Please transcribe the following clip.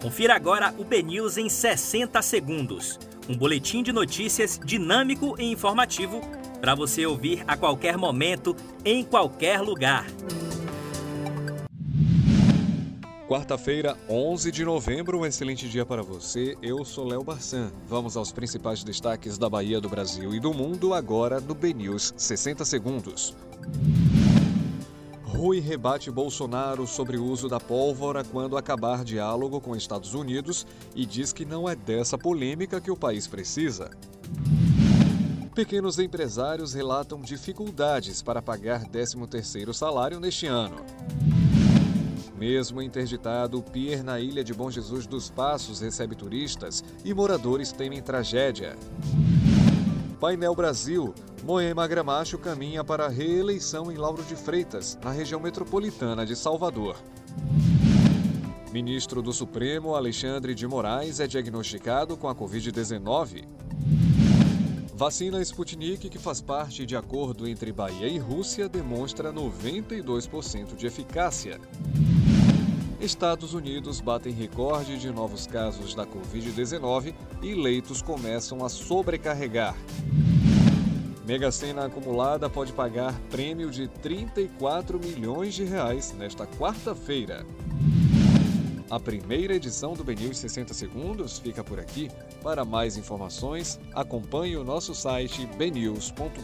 Confira agora o BNews em 60 segundos. Um boletim de notícias dinâmico e informativo para você ouvir a qualquer momento, em qualquer lugar. Quarta-feira, 11 de novembro, um excelente dia para você. Eu sou Léo Barçan. Vamos aos principais destaques da Bahia, do Brasil e do mundo agora no BNews 60 segundos. Rui rebate Bolsonaro sobre o uso da pólvora quando acabar diálogo com Estados Unidos e diz que não é dessa polêmica que o país precisa. Pequenos empresários relatam dificuldades para pagar 13º salário neste ano. Mesmo interditado, o pier na ilha de Bom Jesus dos Passos recebe turistas e moradores temem tragédia. Painel Brasil. Moema Gramacho caminha para a reeleição em Lauro de Freitas, na região metropolitana de Salvador. Ministro do Supremo Alexandre de Moraes é diagnosticado com a Covid-19. Vacina Sputnik, que faz parte de acordo entre Bahia e Rússia, demonstra 92% de eficácia. Estados Unidos batem recorde de novos casos da Covid-19 e leitos começam a sobrecarregar. Mega Sena acumulada pode pagar prêmio de 34 milhões de reais nesta quarta-feira. A primeira edição do BNews 60 Segundos fica por aqui. Para mais informações, acompanhe o nosso site bnews.com.br.